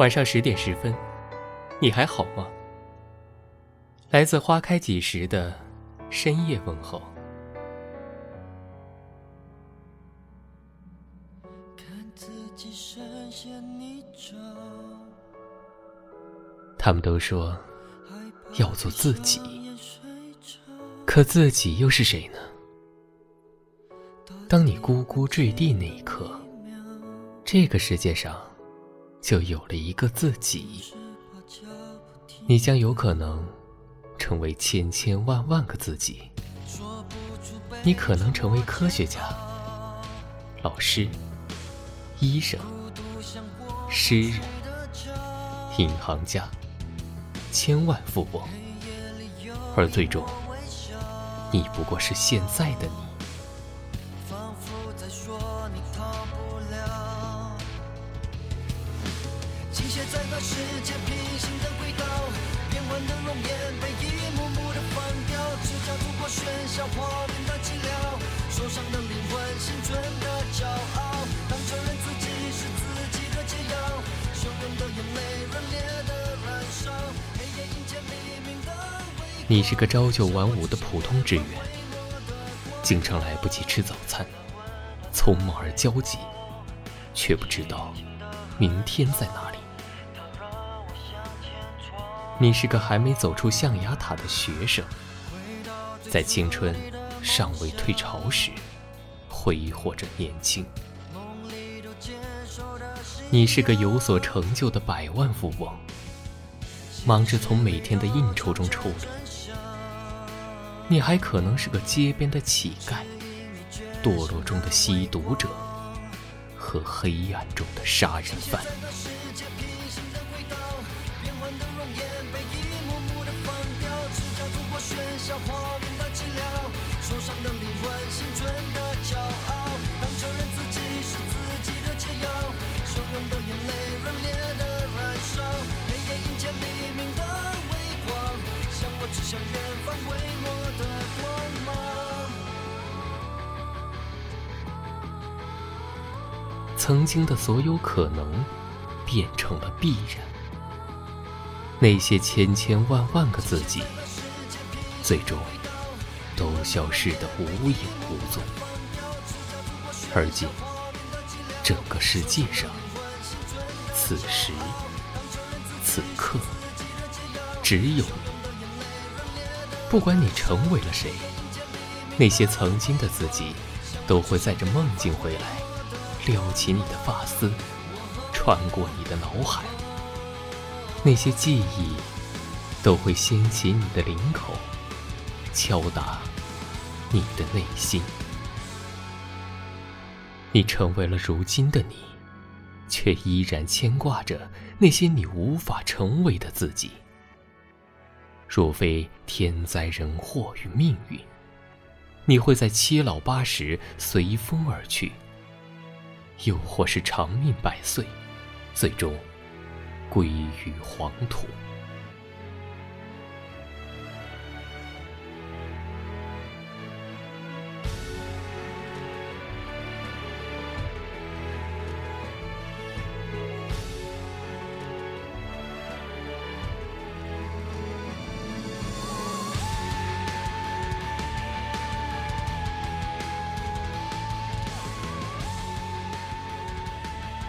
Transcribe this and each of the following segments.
晚上十点十分，你还好吗？来自花开几时的深夜问候。他们都说要做自己，可自己又是谁呢？当你咕咕坠地那一刻，这个世界上就有了一个自己。你将有可能成为千千万万个自己。你可能成为科学家、老师、医生、诗人、银行家、千万富翁，而最终，你不过是现在的你。在和世界平行的轨道，变幻的容颜被一幕幕的放掉，只叫度过喧嚣画面的寂寥，受伤的灵魂，心存的骄傲，当承认自己是自己的解药，汹涌的眼泪，热烈的燃烧，黑夜迎接黎明的微你是个朝九晚五的普通职员，经常来不及吃早餐，匆忙而焦急，却不知道明天在哪里。你是个还没走出象牙塔的学生，在青春尚未退潮时，挥霍着年轻。你是个有所成就的百万富翁，忙着从每天的应酬中抽离。你还可能是个街边的乞丐，堕落中的吸毒者，和黑暗中的杀人犯。像火般的炙热，受伤的灵魂，心存的骄傲，当承认自己是自己的解药，汹涌的眼泪，热烈的燃烧，黑夜迎接黎明的微光，向我指向远方，微弱的光芒。曾经的所有可能变成了必然，那些千千万万个自己。最终都消失得无影无踪。而今，整个世界上，此时此刻，只有你。不管你成为了谁，那些曾经的自己，都会在这梦境回来。撩起你的发丝，穿过你的脑海，那些记忆都会掀起你的领口，敲打你的内心。你成为了如今的你，却依然牵挂着那些你无法成为的自己。若非天灾人祸与命运，你会在七老八十随风而去。又或是长命百岁，最终归于黄土。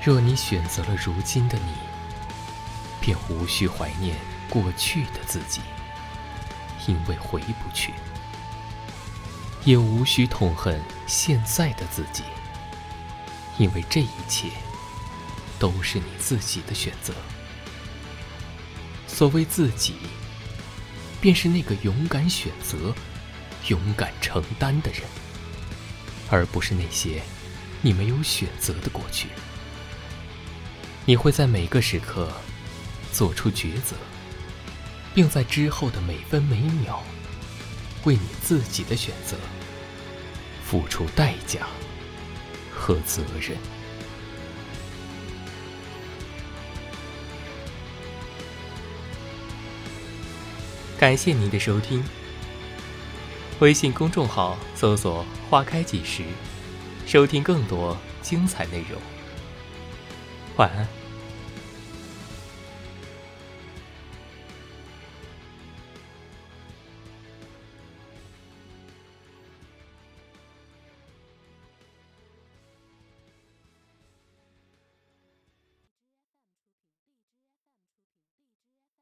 若你选择了如今的你，便无需怀念过去的自己，因为回不去；也无需痛恨现在的自己，因为这一切都是你自己的选择。所谓自己，便是那个勇敢选择、勇敢承担的人，而不是那些你没有选择的过去。你会在每个时刻做出抉择，并在之后的每分每秒为你自己的选择付出代价和责任。感谢您的收听。微信公众号搜索“花开几时”，收听更多精彩内容。晚安。